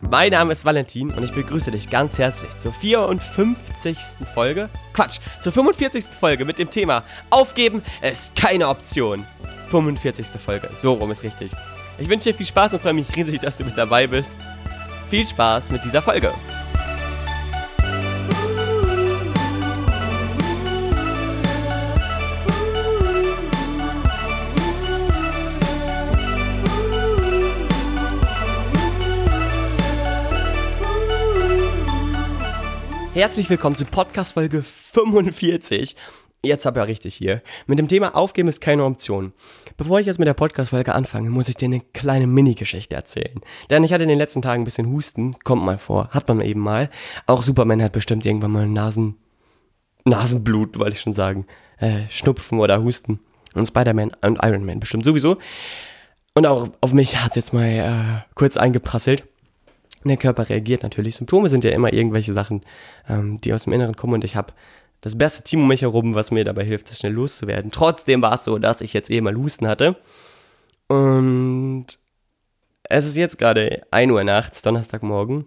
Mein Name ist Valentin und ich begrüße dich ganz herzlich zur 54. Folge. Quatsch, zur 45. Folge mit dem Thema Aufgeben ist keine Option. 45. Folge, so rum ist richtig. Ich wünsche dir viel Spaß und freue mich riesig, dass du mit dabei bist. Viel Spaß mit dieser Folge. Herzlich willkommen zu Podcast Folge 45. Jetzt aber richtig hier. Mit dem Thema Aufgeben ist keine Option. Bevor ich jetzt mit der Podcast-Folge anfange, muss ich dir eine kleine Mini-Geschichte erzählen. Denn ich hatte in den letzten Tagen ein bisschen Husten. Kommt mal vor. Hat man eben mal. Auch Superman hat bestimmt irgendwann mal Nasen... Nasenblut, wollte ich schon sagen. Äh, Schnupfen oder Husten. Und Spider-Man und Iron Man bestimmt sowieso. Und auch auf mich hat es jetzt mal äh, kurz eingeprasselt der Körper reagiert natürlich. Symptome sind ja immer irgendwelche Sachen, ähm, die aus dem Inneren kommen und ich habe das beste Team um mich herum, was mir dabei hilft, das schnell loszuwerden. Trotzdem war es so, dass ich jetzt eh mal Husten hatte. Und es ist jetzt gerade 1 Uhr nachts, Donnerstagmorgen.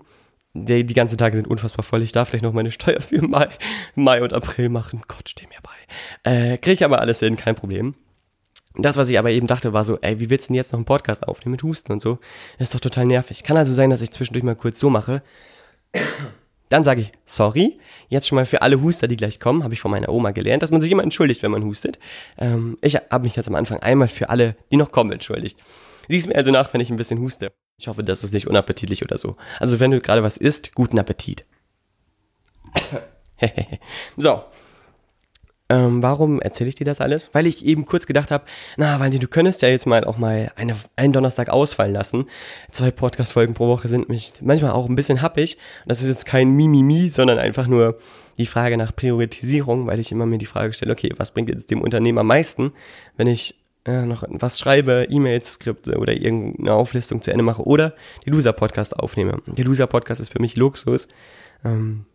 Die, die ganzen Tage sind unfassbar voll. Ich darf vielleicht noch meine Steuer für Mai, Mai und April machen. Gott, steh mir bei. Äh, Kriege ich aber alles hin, kein Problem. Das, was ich aber eben dachte, war so, ey, wie willst du denn jetzt noch einen Podcast aufnehmen mit Husten und so? Das ist doch total nervig. Kann also sein, dass ich zwischendurch mal kurz so mache. Dann sage ich, sorry, jetzt schon mal für alle Huster, die gleich kommen, habe ich von meiner Oma gelernt, dass man sich immer entschuldigt, wenn man hustet. Ähm, ich habe mich jetzt am Anfang einmal für alle, die noch kommen, entschuldigt. Siehst mir also nach, wenn ich ein bisschen huste. Ich hoffe, das ist nicht unappetitlich oder so. Also wenn du gerade was isst, guten Appetit. so, ähm, warum erzähle ich dir das alles? Weil ich eben kurz gedacht habe, na, Valdi, du könntest ja jetzt mal auch mal eine, einen Donnerstag ausfallen lassen. Zwei Podcast-Folgen pro Woche sind mich manchmal auch ein bisschen happig. Das ist jetzt kein Mimimi, sondern einfach nur die Frage nach Priorisierung, weil ich immer mir die Frage stelle, okay, was bringt jetzt dem Unternehmen am meisten, wenn ich äh, noch was schreibe, E-Mails, Skripte oder irgendeine Auflistung zu Ende mache oder die Loser-Podcast aufnehme. Der Loser-Podcast ist für mich Luxus. Ähm,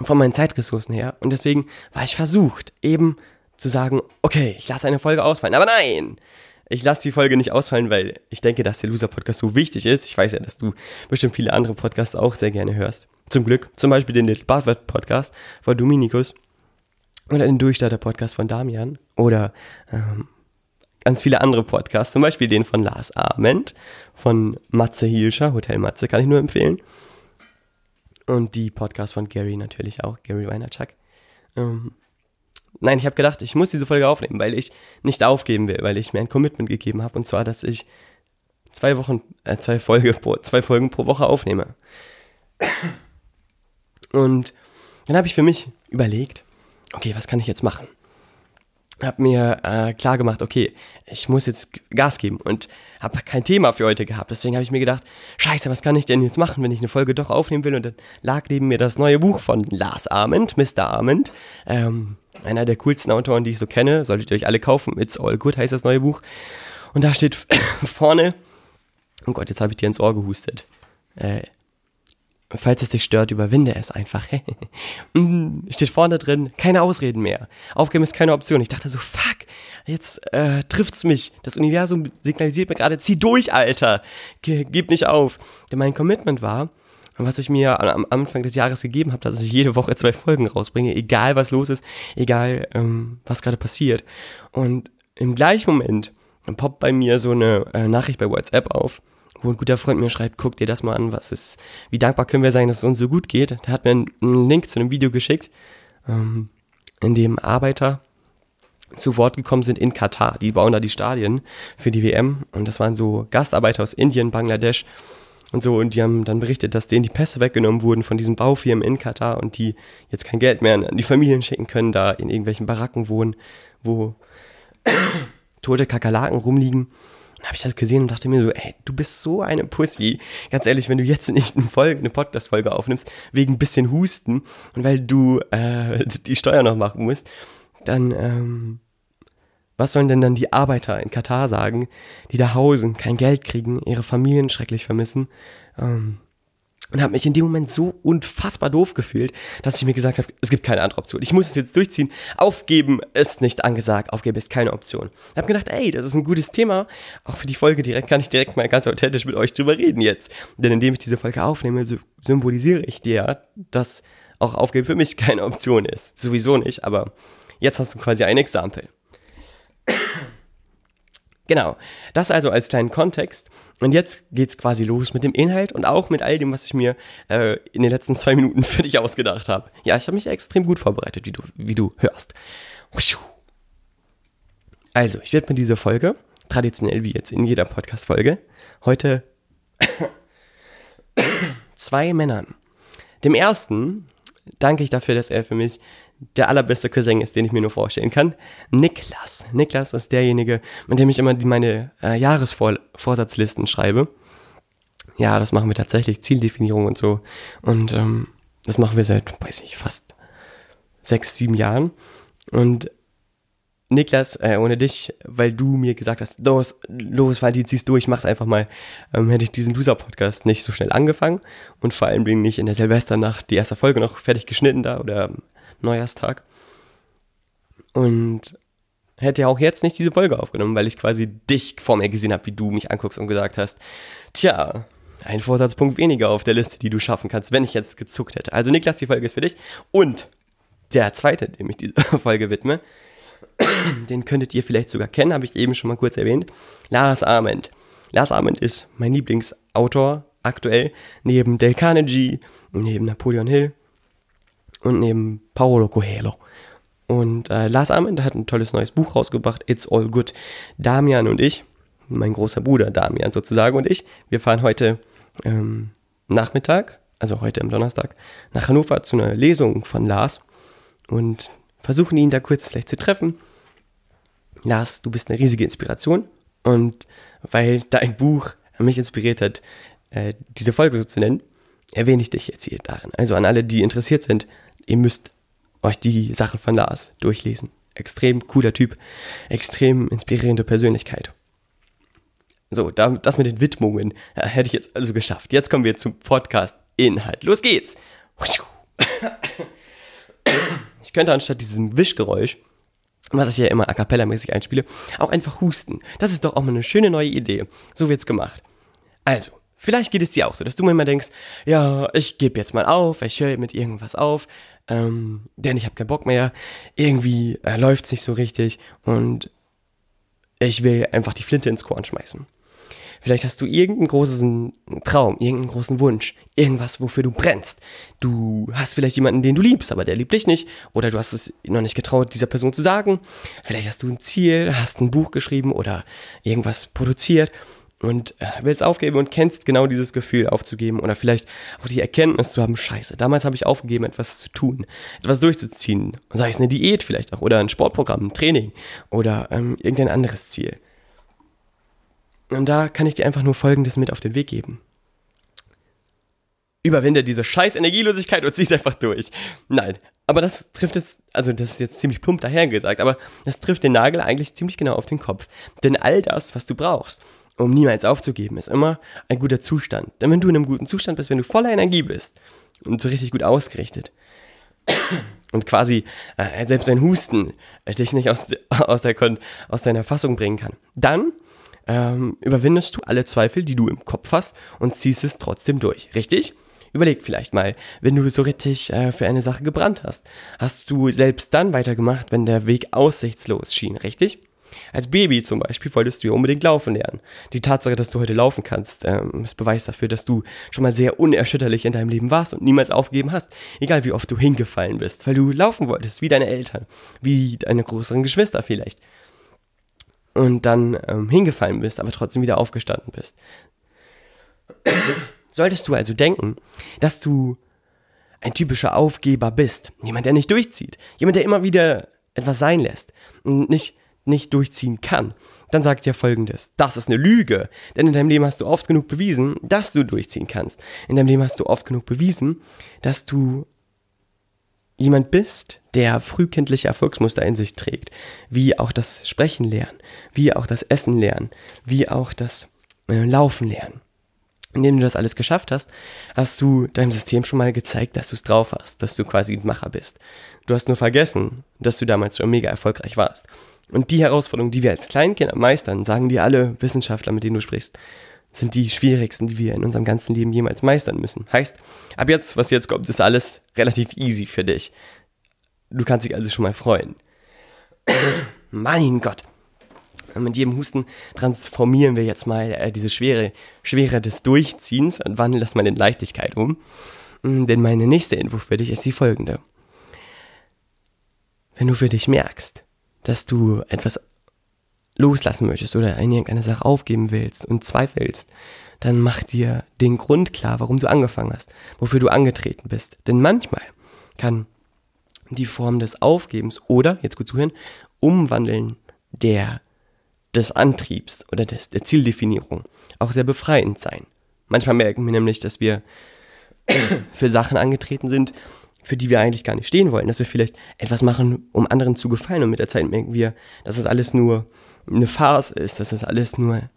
von meinen Zeitressourcen her. Und deswegen war ich versucht, eben zu sagen, okay, ich lasse eine Folge ausfallen. Aber nein! Ich lasse die Folge nicht ausfallen, weil ich denke, dass der Loser-Podcast so wichtig ist. Ich weiß ja, dass du bestimmt viele andere Podcasts auch sehr gerne hörst. Zum Glück. Zum Beispiel den Little Bartwart Podcast von Dominikus. Oder den Durchstarter Podcast von Damian. Oder ähm, ganz viele andere Podcasts. Zum Beispiel den von Lars Arment. Von Matze Hielscher. Hotel Matze kann ich nur empfehlen. Und die Podcast von Gary natürlich auch, Gary Weinerchuk. Ähm, nein, ich habe gedacht, ich muss diese Folge aufnehmen, weil ich nicht aufgeben will, weil ich mir ein Commitment gegeben habe. Und zwar, dass ich zwei Wochen, äh, zwei, Folge pro, zwei Folgen pro Woche aufnehme. Und dann habe ich für mich überlegt, okay, was kann ich jetzt machen? Habe mir äh, klar gemacht, okay, ich muss jetzt Gas geben und habe kein Thema für heute gehabt. Deswegen habe ich mir gedacht, scheiße, was kann ich denn jetzt machen, wenn ich eine Folge doch aufnehmen will? Und dann lag neben mir das neue Buch von Lars Arment, Mr. Arment, ähm, einer der coolsten Autoren, die ich so kenne. Solltet ihr euch alle kaufen. It's All Good heißt das neue Buch. Und da steht vorne, oh Gott, jetzt habe ich dir ins Ohr gehustet. Äh, Falls es dich stört, überwinde es einfach. Steht vorne drin, keine Ausreden mehr. Aufgeben ist keine Option. Ich dachte so, fuck, jetzt äh, trifft's mich. Das Universum signalisiert mir gerade, zieh durch, Alter. Ge gib nicht auf. Denn mein Commitment war, was ich mir am Anfang des Jahres gegeben habe, dass ich jede Woche zwei Folgen rausbringe, egal was los ist, egal ähm, was gerade passiert. Und im gleichen Moment poppt bei mir so eine äh, Nachricht bei WhatsApp auf wo ein guter Freund mir schreibt, guck dir das mal an, was ist, wie dankbar können wir sein, dass es uns so gut geht. Der hat mir einen Link zu einem Video geschickt, ähm, in dem Arbeiter zu Wort gekommen sind in Katar. Die bauen da die Stadien für die WM und das waren so Gastarbeiter aus Indien, Bangladesch und so und die haben dann berichtet, dass denen die Pässe weggenommen wurden von diesen Baufirmen in Katar und die jetzt kein Geld mehr an die Familien schicken können, da in irgendwelchen Baracken wohnen, wo tote Kakerlaken rumliegen habe ich das gesehen und dachte mir so, ey, du bist so eine Pussy. Ganz ehrlich, wenn du jetzt nicht eine, Folge, eine Podcast-Folge aufnimmst, wegen ein bisschen Husten und weil du äh, die Steuer noch machen musst, dann, ähm, was sollen denn dann die Arbeiter in Katar sagen, die da hausen, kein Geld kriegen, ihre Familien schrecklich vermissen? Ähm, und habe mich in dem Moment so unfassbar doof gefühlt, dass ich mir gesagt habe, es gibt keine andere Option. Ich muss es jetzt durchziehen. Aufgeben ist nicht angesagt. Aufgeben ist keine Option. Ich habe gedacht, ey, das ist ein gutes Thema. Auch für die Folge direkt kann ich direkt mal ganz authentisch mit euch drüber reden jetzt. Denn indem ich diese Folge aufnehme, symbolisiere ich dir, dass auch Aufgeben für mich keine Option ist. Sowieso nicht, aber jetzt hast du quasi ein Exempel. Genau, das also als kleinen Kontext. Und jetzt geht's quasi los mit dem Inhalt und auch mit all dem, was ich mir äh, in den letzten zwei Minuten für dich ausgedacht habe. Ja, ich habe mich extrem gut vorbereitet, wie du, wie du hörst. Also, ich werde mir diese Folge, traditionell wie jetzt in jeder Podcast-Folge, heute zwei Männern. Dem ersten danke ich dafür, dass er für mich der allerbeste Cousin ist, den ich mir nur vorstellen kann. Niklas. Niklas ist derjenige, mit dem ich immer meine äh, Jahresvorsatzlisten schreibe. Ja, das machen wir tatsächlich, Zieldefinierung und so. Und ähm, das machen wir seit, weiß ich, fast sechs, sieben Jahren. Und Niklas, äh, ohne dich, weil du mir gesagt hast, los, los, weil die ziehst durch, mach's einfach mal, ähm, hätte ich diesen Loser-Podcast nicht so schnell angefangen und vor allem bin ich in der Silvesternacht die erste Folge noch fertig geschnitten da oder Neujahrstag. Und hätte ja auch jetzt nicht diese Folge aufgenommen, weil ich quasi dich vor mir gesehen habe, wie du mich anguckst und gesagt hast, tja, ein Vorsatzpunkt weniger auf der Liste, die du schaffen kannst, wenn ich jetzt gezuckt hätte. Also Niklas, die Folge ist für dich. Und der zweite, dem ich diese Folge widme, den könntet ihr vielleicht sogar kennen, habe ich eben schon mal kurz erwähnt, Lars Arment. Lars Arment ist mein Lieblingsautor aktuell, neben Del Carnegie, neben Napoleon Hill und neben Paolo Coelho. Und äh, Lars Ament hat ein tolles neues Buch rausgebracht, It's All Good. Damian und ich, mein großer Bruder Damian sozusagen und ich, wir fahren heute ähm, Nachmittag, also heute am Donnerstag, nach Hannover zu einer Lesung von Lars und versuchen ihn da kurz vielleicht zu treffen. Lars, du bist eine riesige Inspiration und weil dein Buch mich inspiriert hat, äh, diese Folge so zu nennen, erwähne ich dich jetzt hier darin. Also an alle, die interessiert sind, ihr müsst euch die Sachen von Lars durchlesen. Extrem cooler Typ, extrem inspirierende Persönlichkeit. So, das mit den Widmungen ja, hätte ich jetzt also geschafft. Jetzt kommen wir zum Podcast-Inhalt. Los geht's! Ich könnte anstatt diesem Wischgeräusch, was ich ja immer a cappella-mäßig einspiele, auch einfach husten. Das ist doch auch mal eine schöne neue Idee. So wird's gemacht. Also, Vielleicht geht es dir auch so, dass du manchmal denkst, ja, ich gebe jetzt mal auf, ich höre mit irgendwas auf, ähm, denn ich habe keinen Bock mehr, irgendwie äh, läuft es nicht so richtig und ich will einfach die Flinte ins Korn schmeißen. Vielleicht hast du irgendeinen großen Traum, irgendeinen großen Wunsch, irgendwas, wofür du brennst. Du hast vielleicht jemanden, den du liebst, aber der liebt dich nicht. Oder du hast es noch nicht getraut, dieser Person zu sagen. Vielleicht hast du ein Ziel, hast ein Buch geschrieben oder irgendwas produziert und äh, willst aufgeben und kennst genau dieses Gefühl aufzugeben oder vielleicht auch die Erkenntnis zu haben, scheiße, damals habe ich aufgegeben, etwas zu tun, etwas durchzuziehen. Sei es eine Diät vielleicht auch oder ein Sportprogramm, ein Training oder ähm, irgendein anderes Ziel. Und da kann ich dir einfach nur Folgendes mit auf den Weg geben. Überwinde diese scheiß Energielosigkeit und zieh's einfach durch. Nein, aber das trifft es, also das ist jetzt ziemlich plump dahergesagt, aber das trifft den Nagel eigentlich ziemlich genau auf den Kopf. Denn all das, was du brauchst, um niemals aufzugeben, ist immer ein guter Zustand. Denn wenn du in einem guten Zustand bist, wenn du voller Energie bist und so richtig gut ausgerichtet und quasi äh, selbst ein Husten äh, dich nicht aus, aus, der, aus deiner Fassung bringen kann, dann ähm, überwindest du alle Zweifel, die du im Kopf hast und ziehst es trotzdem durch. Richtig? Überleg vielleicht mal, wenn du so richtig äh, für eine Sache gebrannt hast, hast du selbst dann weitergemacht, wenn der Weg aussichtslos schien, richtig? Als Baby zum Beispiel wolltest du ja unbedingt laufen lernen. Die Tatsache, dass du heute laufen kannst, ähm, ist Beweis dafür, dass du schon mal sehr unerschütterlich in deinem Leben warst und niemals aufgegeben hast. Egal wie oft du hingefallen bist, weil du laufen wolltest, wie deine Eltern, wie deine größeren Geschwister vielleicht. Und dann ähm, hingefallen bist, aber trotzdem wieder aufgestanden bist. Solltest du also denken, dass du ein typischer Aufgeber bist, jemand, der nicht durchzieht, jemand, der immer wieder etwas sein lässt und nicht nicht durchziehen kann, dann sagt dir folgendes, das ist eine Lüge, denn in deinem Leben hast du oft genug bewiesen, dass du durchziehen kannst. In deinem Leben hast du oft genug bewiesen, dass du jemand bist, der frühkindliche Erfolgsmuster in sich trägt, wie auch das Sprechen lernen, wie auch das Essen lernen, wie auch das äh, Laufen lernen. Indem du das alles geschafft hast, hast du deinem System schon mal gezeigt, dass du es drauf hast, dass du quasi ein Macher bist. Du hast nur vergessen, dass du damals schon mega erfolgreich warst. Und die Herausforderungen, die wir als Kleinkinder meistern, sagen dir alle Wissenschaftler, mit denen du sprichst, sind die schwierigsten, die wir in unserem ganzen Leben jemals meistern müssen. Heißt, ab jetzt, was jetzt kommt, ist alles relativ easy für dich. Du kannst dich also schon mal freuen. mein Gott. Mit jedem Husten transformieren wir jetzt mal äh, diese Schwere, Schwere des Durchziehens und wandeln das mal in Leichtigkeit um. Mm, denn meine nächste Info für dich ist die folgende. Wenn du für dich merkst, dass du etwas loslassen möchtest oder in irgendeine Sache aufgeben willst und zweifelst, dann mach dir den Grund klar, warum du angefangen hast, wofür du angetreten bist. Denn manchmal kann die Form des Aufgebens oder, jetzt gut zuhören, Umwandeln der, des Antriebs oder des, der Zieldefinierung auch sehr befreiend sein. Manchmal merken wir nämlich, dass wir für Sachen angetreten sind, für die wir eigentlich gar nicht stehen wollen, dass wir vielleicht etwas machen, um anderen zu gefallen und mit der Zeit merken wir, dass es alles nur eine Farce ist, dass das alles nur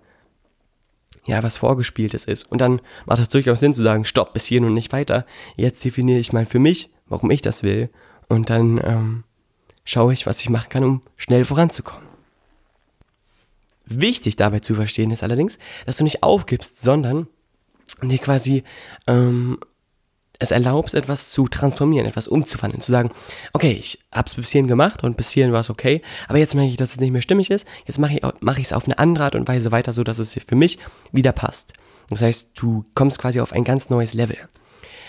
ja, was vorgespieltes ist. Und dann macht es durchaus Sinn zu sagen, stopp, bis hier und nicht weiter. Jetzt definiere ich mal für mich, warum ich das will. Und dann ähm, schaue ich, was ich machen kann, um schnell voranzukommen. Wichtig dabei zu verstehen ist allerdings, dass du nicht aufgibst, sondern dir quasi ähm, es erlaubst, etwas zu transformieren, etwas umzuwandeln, zu sagen, okay, ich hab's bis hierhin gemacht und bis hierhin war es okay, aber jetzt merke ich, dass es nicht mehr stimmig ist, jetzt mache ich es mach auf eine andere Art und Weise weiter, so dass es für mich wieder passt. Das heißt, du kommst quasi auf ein ganz neues Level.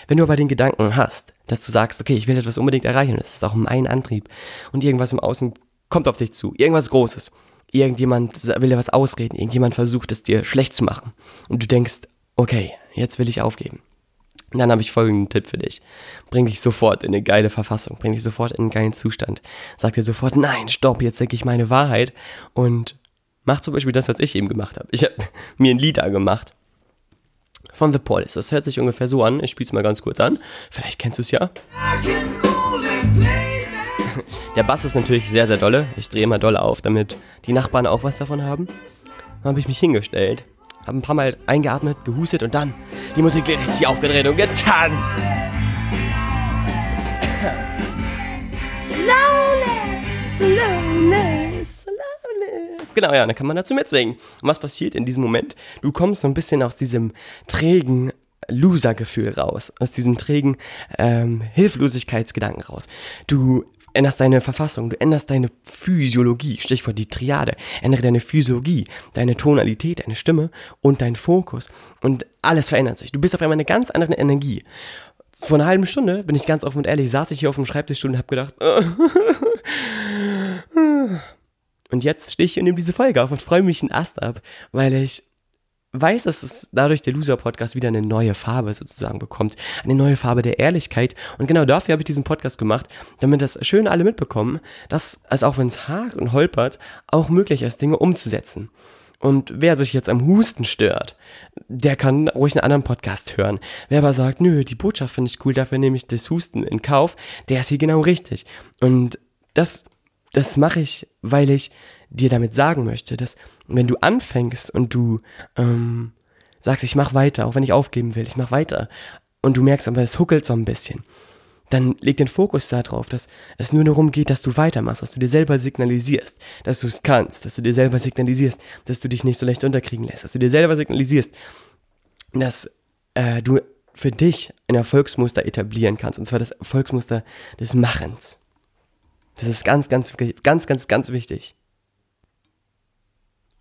Wenn du aber den Gedanken hast, dass du sagst, okay, ich will etwas unbedingt erreichen, das ist auch mein Antrieb und irgendwas im Außen kommt auf dich zu, irgendwas Großes, irgendjemand will dir was ausreden, irgendjemand versucht es dir schlecht zu machen und du denkst, okay, jetzt will ich aufgeben und dann habe ich folgenden Tipp für dich. Bring dich sofort in eine geile Verfassung, bring dich sofort in einen geilen Zustand. Sag dir sofort, nein, stopp, jetzt denke ich meine Wahrheit und mach zum Beispiel das, was ich eben gemacht habe. Ich habe mir ein Lied angemacht von The Police. Das hört sich ungefähr so an. Ich spiele es mal ganz kurz an. Vielleicht kennst du es ja. Der Bass ist natürlich sehr, sehr dolle. Ich drehe immer dolle auf, damit die Nachbarn auch was davon haben. Dann habe ich mich hingestellt habe ein paar Mal eingeatmet, gehustet und dann die Musik richtig aufgedreht und getanzt. Slowly, slowly, slowly. Genau, ja, dann kann man dazu mitsingen. Und was passiert in diesem Moment? Du kommst so ein bisschen aus diesem trägen Loser-Gefühl raus, aus diesem trägen ähm, Hilflosigkeitsgedanken raus. Du änderst deine Verfassung, du änderst deine Physiologie, Stichwort die Triade, ändere deine Physiologie, deine Tonalität, deine Stimme und dein Fokus und alles verändert sich. Du bist auf einmal eine ganz andere Energie. Vor einer halben Stunde, bin ich ganz offen und ehrlich, saß ich hier auf dem Schreibtisch und habe gedacht, und jetzt stehe ich und nehme diese Folge auf und freue mich einen Ast ab, weil ich weiß, dass es dadurch der Loser-Podcast wieder eine neue Farbe sozusagen bekommt. Eine neue Farbe der Ehrlichkeit. Und genau dafür habe ich diesen Podcast gemacht, damit das schön alle mitbekommen, dass es auch wenn es hakt und holpert, auch möglich ist, Dinge umzusetzen. Und wer sich jetzt am Husten stört, der kann ruhig einen anderen Podcast hören. Wer aber sagt, nö, die Botschaft finde ich cool, dafür nehme ich das Husten in Kauf, der ist hier genau richtig. Und das, das mache ich, weil ich dir damit sagen möchte, dass wenn du anfängst und du ähm, sagst, ich mach weiter, auch wenn ich aufgeben will, ich mach weiter, und du merkst aber, es huckelt so ein bisschen, dann leg den Fokus darauf, dass es nur darum geht, dass du weitermachst, dass du dir selber signalisierst, dass du es kannst, dass du dir selber signalisierst, dass du dich nicht so leicht unterkriegen lässt, dass du dir selber signalisierst, dass äh, du für dich ein Erfolgsmuster etablieren kannst, und zwar das Erfolgsmuster des Machens. Das ist ganz, ganz, ganz, ganz, ganz wichtig.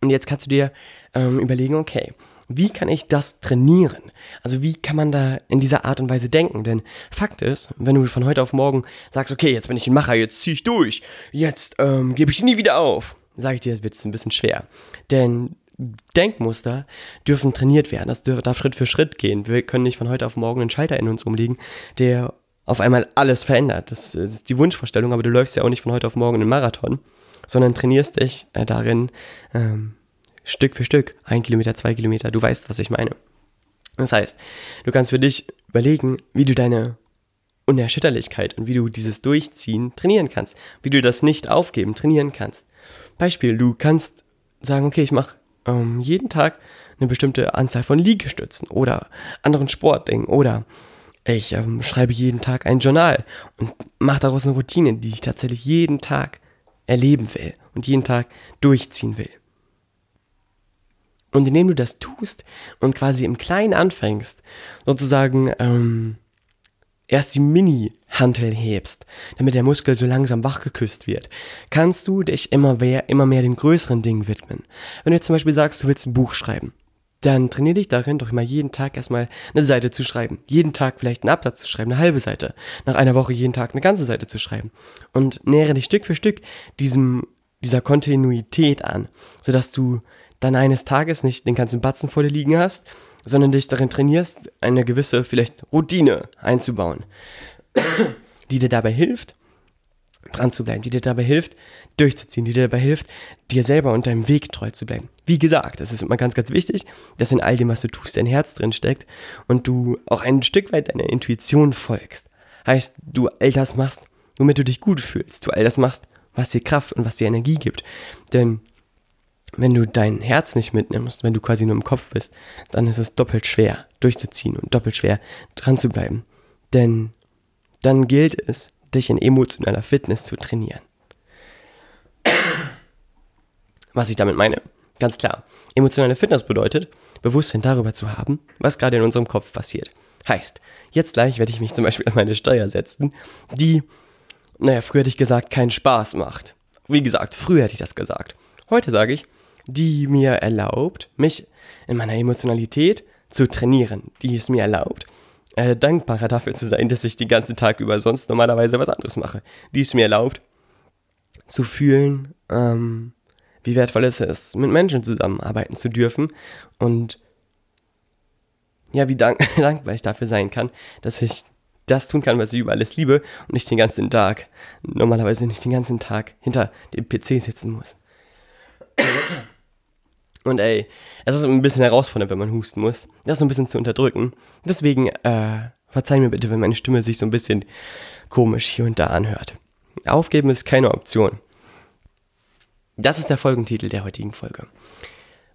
Und jetzt kannst du dir ähm, überlegen, okay, wie kann ich das trainieren? Also wie kann man da in dieser Art und Weise denken? Denn Fakt ist, wenn du von heute auf morgen sagst, okay, jetzt bin ich ein Macher, jetzt zieh ich durch, jetzt ähm, gebe ich nie wieder auf, sage ich dir, es wird ein bisschen schwer. Denn Denkmuster dürfen trainiert werden. Das darf Schritt für Schritt gehen. Wir können nicht von heute auf morgen einen Schalter in uns umlegen, der auf einmal alles verändert. Das ist die Wunschvorstellung, aber du läufst ja auch nicht von heute auf morgen einen Marathon sondern trainierst dich äh, darin ähm, Stück für Stück, ein Kilometer, zwei Kilometer, du weißt, was ich meine. Das heißt, du kannst für dich überlegen, wie du deine Unerschütterlichkeit und wie du dieses Durchziehen trainieren kannst, wie du das nicht aufgeben trainieren kannst. Beispiel, du kannst sagen, okay, ich mache ähm, jeden Tag eine bestimmte Anzahl von Liegestützen oder anderen Sportdingen oder ich ähm, schreibe jeden Tag ein Journal und mache daraus eine Routine, die ich tatsächlich jeden Tag erleben will und jeden Tag durchziehen will. Und indem du das tust und quasi im Kleinen anfängst, sozusagen ähm, erst die Mini-Hantel hebst, damit der Muskel so langsam wachgeküsst wird, kannst du dich immer mehr, immer mehr den größeren Dingen widmen. Wenn du jetzt zum Beispiel sagst, du willst ein Buch schreiben, dann trainier dich darin, doch immer jeden Tag erstmal eine Seite zu schreiben. Jeden Tag vielleicht einen Absatz zu schreiben, eine halbe Seite. Nach einer Woche jeden Tag eine ganze Seite zu schreiben. Und nähere dich Stück für Stück diesem, dieser Kontinuität an, sodass du dann eines Tages nicht den ganzen Batzen vor dir liegen hast, sondern dich darin trainierst, eine gewisse vielleicht Routine einzubauen, die dir dabei hilft, dran zu bleiben, die dir dabei hilft, durchzuziehen, die dir dabei hilft, dir selber und deinem Weg treu zu bleiben. Wie gesagt, es ist immer ganz, ganz wichtig, dass in all dem, was du tust, dein Herz drin steckt und du auch ein Stück weit deiner Intuition folgst. Heißt, du all das machst, womit du dich gut fühlst, du all das machst, was dir Kraft und was dir Energie gibt. Denn wenn du dein Herz nicht mitnimmst, wenn du quasi nur im Kopf bist, dann ist es doppelt schwer durchzuziehen und doppelt schwer dran zu bleiben. Denn dann gilt es, dich in emotionaler Fitness zu trainieren. Was ich damit meine, ganz klar, emotionale Fitness bedeutet, Bewusstsein darüber zu haben, was gerade in unserem Kopf passiert. Heißt, jetzt gleich werde ich mich zum Beispiel an meine Steuer setzen, die, naja, früher hätte ich gesagt, keinen Spaß macht. Wie gesagt, früher hätte ich das gesagt. Heute sage ich, die mir erlaubt, mich in meiner Emotionalität zu trainieren, die es mir erlaubt, äh, dankbarer dafür zu sein, dass ich den ganzen Tag über sonst normalerweise was anderes mache, die es mir erlaubt, zu fühlen, ähm, wie wertvoll es ist, mit Menschen zusammenarbeiten zu dürfen und ja, wie dank dankbar ich dafür sein kann, dass ich das tun kann, was ich über alles liebe und nicht den ganzen Tag, normalerweise nicht den ganzen Tag hinter dem PC sitzen muss. Und ey, es ist ein bisschen herausfordernd, wenn man husten muss. Das so ein bisschen zu unterdrücken. Deswegen, äh, verzeih mir bitte, wenn meine Stimme sich so ein bisschen komisch hier und da anhört. Aufgeben ist keine Option. Das ist der Folgentitel der heutigen Folge.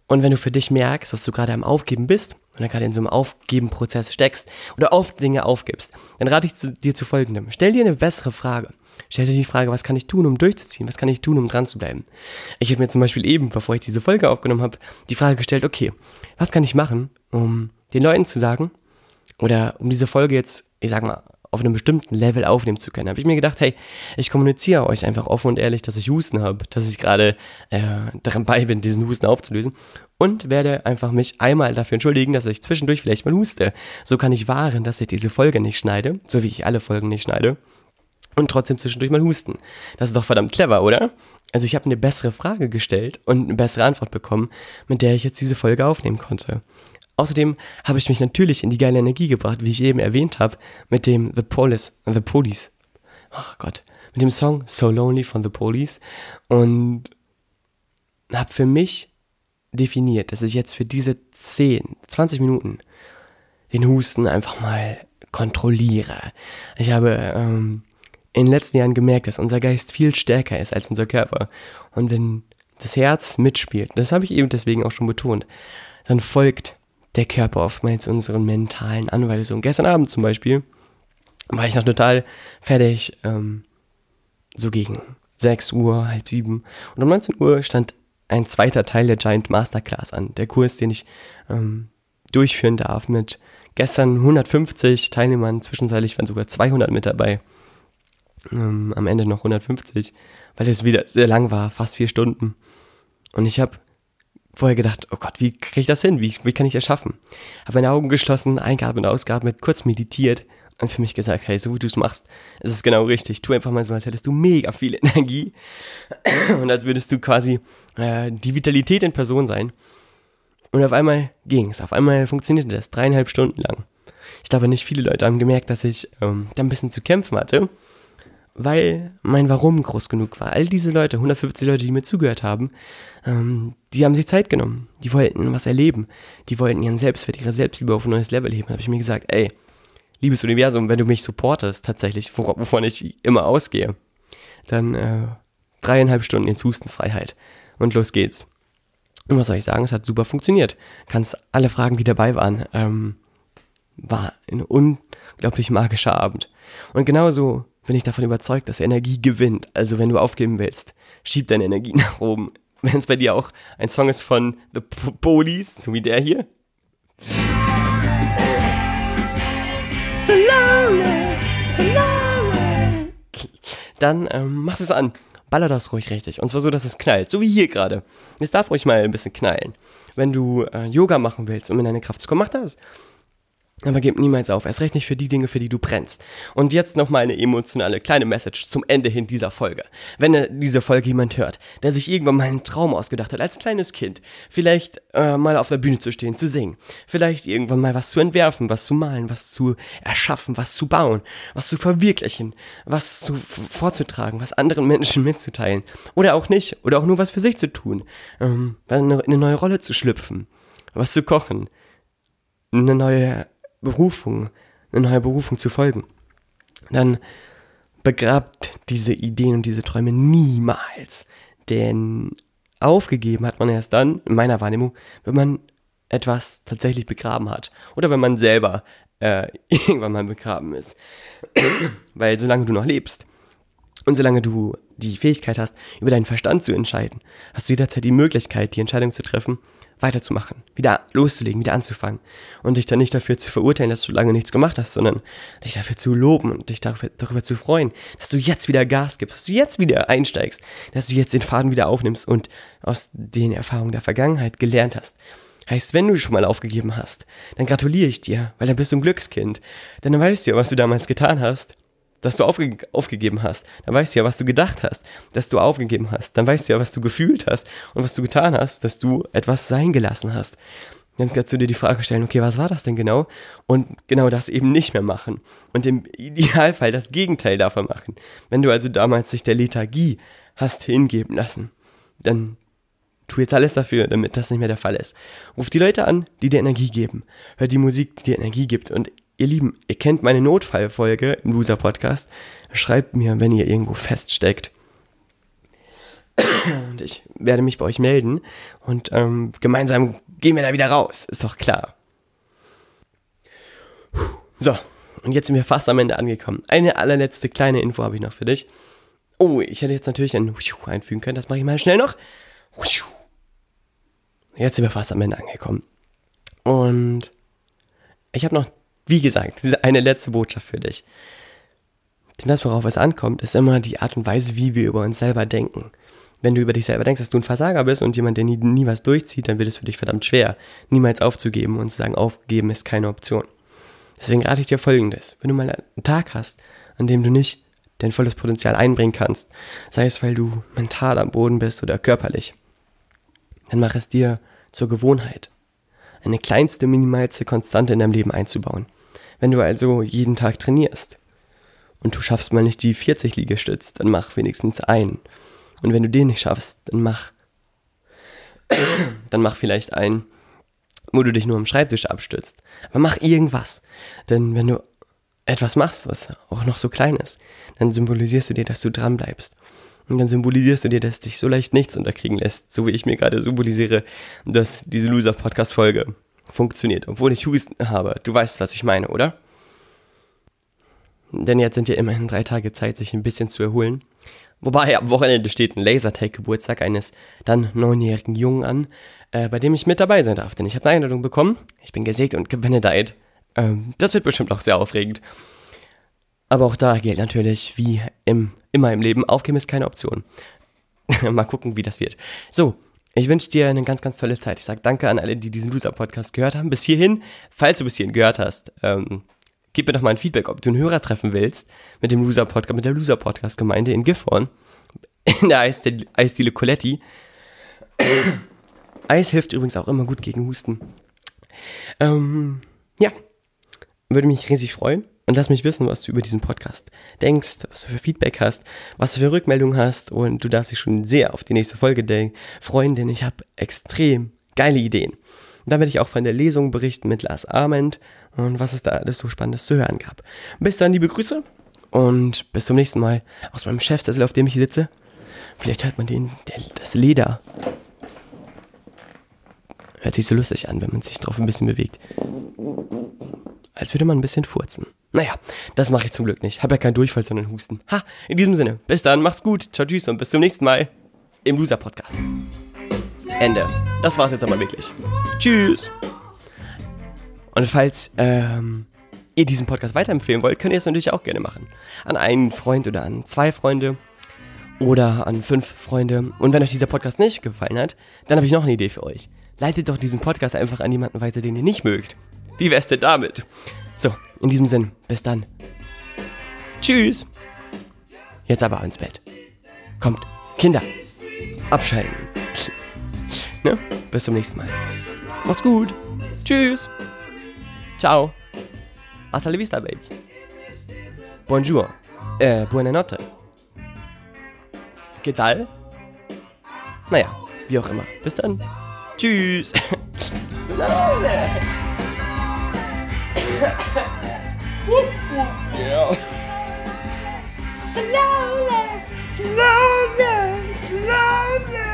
Und wenn du für dich merkst, dass du gerade am Aufgeben bist oder gerade in so einem Aufgeben-Prozess steckst oder oft Dinge aufgibst, dann rate ich zu, dir zu folgendem. Stell dir eine bessere Frage. Stell dir die Frage, was kann ich tun, um durchzuziehen? Was kann ich tun, um dran zu bleiben? Ich habe mir zum Beispiel eben, bevor ich diese Folge aufgenommen habe, die Frage gestellt, okay, was kann ich machen, um den Leuten zu sagen oder um diese Folge jetzt, ich sag mal, auf einem bestimmten Level aufnehmen zu können. Habe ich mir gedacht, hey, ich kommuniziere euch einfach offen und ehrlich, dass ich Husten habe, dass ich gerade äh, bei bin, diesen Husten aufzulösen und werde einfach mich einmal dafür entschuldigen, dass ich zwischendurch vielleicht mal huste. So kann ich wahren, dass ich diese Folge nicht schneide, so wie ich alle Folgen nicht schneide und trotzdem zwischendurch mal husten. Das ist doch verdammt clever, oder? Also ich habe eine bessere Frage gestellt und eine bessere Antwort bekommen, mit der ich jetzt diese Folge aufnehmen konnte. Außerdem habe ich mich natürlich in die geile Energie gebracht, wie ich eben erwähnt habe, mit dem The Police, The Police. Oh Gott, mit dem Song So Lonely von The Police und habe für mich definiert, dass ich jetzt für diese 10, 20 Minuten den Husten einfach mal kontrolliere. Ich habe ähm, in den letzten Jahren gemerkt, dass unser Geist viel stärker ist als unser Körper. Und wenn das Herz mitspielt, das habe ich eben deswegen auch schon betont, dann folgt der Körper oftmals unseren mentalen Anweisungen. Gestern Abend zum Beispiel war ich noch total fertig, ähm, so gegen 6 Uhr, halb sieben. Und um 19 Uhr stand ein zweiter Teil der Giant Masterclass an. Der Kurs, den ich ähm, durchführen darf mit gestern 150 Teilnehmern, zwischenzeitlich waren sogar 200 mit dabei. Ähm, am Ende noch 150, weil es wieder sehr lang war, fast vier Stunden. Und ich habe vorher gedacht, oh Gott, wie kriege ich das hin? Wie, wie kann ich das schaffen? Habe meine Augen geschlossen, eingeatmet, ausgeatmet, kurz meditiert und für mich gesagt, hey, so wie du es machst, ist es genau richtig. Tu einfach mal so, als hättest du mega viel Energie und als würdest du quasi äh, die Vitalität in Person sein. Und auf einmal ging es, auf einmal funktionierte das dreieinhalb Stunden lang. Ich glaube, nicht viele Leute haben gemerkt, dass ich ähm, da ein bisschen zu kämpfen hatte. Weil mein Warum groß genug war. All diese Leute, 150 Leute, die mir zugehört haben, ähm, die haben sich Zeit genommen. Die wollten was erleben. Die wollten ihren Selbstwert, ihre Selbstliebe auf ein neues Level heben. Da habe ich mir gesagt, ey, liebes Universum, wenn du mich supportest, tatsächlich, wovon ich immer ausgehe, dann äh, dreieinhalb Stunden ins Hustenfreiheit. Und los geht's. Und was soll ich sagen? Es hat super funktioniert. Kannst alle Fragen, die dabei waren, ähm, war ein unglaublich magischer Abend. Und genauso bin ich davon überzeugt, dass Energie gewinnt. Also wenn du aufgeben willst, schieb deine Energie nach oben. Wenn es bei dir auch ein Song ist von The Police, so wie der hier. So lonely. Dann ähm, machst es an. Baller das ruhig richtig. Und zwar so, dass es knallt. So wie hier gerade. Es darf ruhig mal ein bisschen knallen. Wenn du äh, Yoga machen willst, um in deine Kraft zu kommen, mach das. Aber gib niemals auf, erst recht nicht für die Dinge, für die du brennst. Und jetzt nochmal eine emotionale kleine Message zum Ende hin dieser Folge. Wenn diese Folge jemand hört, der sich irgendwann mal einen Traum ausgedacht hat, als kleines Kind, vielleicht äh, mal auf der Bühne zu stehen, zu singen, vielleicht irgendwann mal was zu entwerfen, was zu malen, was zu erschaffen, was zu bauen, was zu verwirklichen, was zu vorzutragen, was anderen Menschen mitzuteilen. Oder auch nicht, oder auch nur was für sich zu tun, ähm, in eine neue Rolle zu schlüpfen, was zu kochen, eine neue Berufung, eine neue Berufung zu folgen, dann begrabt diese Ideen und diese Träume niemals. Denn aufgegeben hat man erst dann, in meiner Wahrnehmung, wenn man etwas tatsächlich begraben hat. Oder wenn man selber äh, irgendwann mal begraben ist. Weil solange du noch lebst und solange du die Fähigkeit hast, über deinen Verstand zu entscheiden, hast du jederzeit die Möglichkeit, die Entscheidung zu treffen, weiterzumachen, wieder loszulegen, wieder anzufangen und dich dann nicht dafür zu verurteilen, dass du lange nichts gemacht hast, sondern dich dafür zu loben und dich darüber, darüber zu freuen, dass du jetzt wieder Gas gibst, dass du jetzt wieder einsteigst, dass du jetzt den Faden wieder aufnimmst und aus den Erfahrungen der Vergangenheit gelernt hast. Heißt, wenn du schon mal aufgegeben hast, dann gratuliere ich dir, weil dann bist du ein Glückskind. Denn dann weißt du ja, was du damals getan hast dass du aufge aufgegeben hast. Dann weißt du ja, was du gedacht hast, dass du aufgegeben hast. Dann weißt du ja, was du gefühlt hast und was du getan hast, dass du etwas sein gelassen hast. Dann kannst du dir die Frage stellen, okay, was war das denn genau? Und genau das eben nicht mehr machen. Und im Idealfall das Gegenteil davon machen. Wenn du also damals dich der Lethargie hast hingeben lassen, dann tu jetzt alles dafür, damit das nicht mehr der Fall ist. Ruf die Leute an, die dir Energie geben. Hör die Musik, die dir Energie gibt und Ihr Lieben, ihr kennt meine Notfallfolge im Loser Podcast. Schreibt mir, wenn ihr irgendwo feststeckt. Und ich werde mich bei euch melden und ähm, gemeinsam gehen wir da wieder raus. Ist doch klar. So, und jetzt sind wir fast am Ende angekommen. Eine allerletzte kleine Info habe ich noch für dich. Oh, ich hätte jetzt natürlich ein einfügen können. Das mache ich mal schnell noch. Jetzt sind wir fast am Ende angekommen. Und ich habe noch wie gesagt, eine letzte Botschaft für dich. Denn das, worauf es ankommt, ist immer die Art und Weise, wie wir über uns selber denken. Wenn du über dich selber denkst, dass du ein Versager bist und jemand, der nie, nie was durchzieht, dann wird es für dich verdammt schwer, niemals aufzugeben und zu sagen, aufgeben ist keine Option. Deswegen rate ich dir folgendes. Wenn du mal einen Tag hast, an dem du nicht dein volles Potenzial einbringen kannst, sei es, weil du mental am Boden bist oder körperlich, dann mach es dir zur Gewohnheit, eine kleinste, minimalste Konstante in deinem Leben einzubauen. Wenn du also jeden Tag trainierst und du schaffst mal nicht die 40 Liegestütz, dann mach wenigstens einen. Und wenn du den nicht schaffst, dann mach dann mach vielleicht einen, wo du dich nur am Schreibtisch abstützt. Aber mach irgendwas. Denn wenn du etwas machst, was auch noch so klein ist, dann symbolisierst du dir, dass du dran bleibst. Und dann symbolisierst du dir, dass dich so leicht nichts unterkriegen lässt, so wie ich mir gerade symbolisiere, dass diese Loser-Podcast-Folge funktioniert, obwohl ich Husten habe. Du weißt, was ich meine, oder? Denn jetzt sind ja immerhin drei Tage Zeit, sich ein bisschen zu erholen. Wobei am Wochenende steht ein Lasertag-Geburtstag eines dann neunjährigen Jungen an, äh, bei dem ich mit dabei sein darf. Denn ich habe eine Einladung bekommen. Ich bin gesegnet und gebenedeit. Ähm, das wird bestimmt auch sehr aufregend. Aber auch da gilt natürlich, wie im, immer im Leben, aufgeben ist keine Option. Mal gucken, wie das wird. So, ich wünsche dir eine ganz, ganz tolle Zeit. Ich sage danke an alle, die diesen Loser-Podcast gehört haben. Bis hierhin, falls du bis hierhin gehört hast, ähm, gib mir doch mal ein Feedback, ob du einen Hörer treffen willst mit dem Loser-Podcast, mit der Loser-Podcast-Gemeinde in Gifhorn. In der Eisdiele Coletti. Eis hilft übrigens auch immer gut gegen Husten. Ähm, ja, würde mich riesig freuen. Und lass mich wissen, was du über diesen Podcast denkst, was du für Feedback hast, was du für Rückmeldungen hast und du darfst dich schon sehr auf die nächste Folge freuen, denn ich habe extrem geile Ideen. Und dann werde ich auch von der Lesung berichten mit Lars Arment und was es da alles so Spannendes zu hören gab. Bis dann, liebe Grüße und bis zum nächsten Mal aus meinem Chefsessel, auf dem ich sitze. Vielleicht hört man den, der, das Leder. Hört sich so lustig an, wenn man sich drauf ein bisschen bewegt. Als würde man ein bisschen furzen. Naja, das mache ich zum Glück nicht. Habe ja keinen Durchfall, sondern Husten. Ha, in diesem Sinne, bis dann, mach's gut, ciao, tschüss und bis zum nächsten Mal im Loser Podcast. Ende. Das war's jetzt aber wirklich. Tschüss. Und falls ähm, ihr diesen Podcast weiterempfehlen wollt, könnt ihr es natürlich auch gerne machen. An einen Freund oder an zwei Freunde oder an fünf Freunde. Und wenn euch dieser Podcast nicht gefallen hat, dann habe ich noch eine Idee für euch. Leitet doch diesen Podcast einfach an jemanden weiter, den ihr nicht mögt. Wie wär's denn damit? So, in diesem Sinn, bis dann. Tschüss. Jetzt aber ins Bett. Kommt, Kinder, abschalten. ne? Bis zum nächsten Mal. Macht's gut. Tschüss. Ciao. Hasta la vista, baby. Bonjour. Äh, buonanotte. ¿Qué tal? Naja, wie auch immer. Bis dann. Tschüss. yeah. Slowly, slowly, slowly.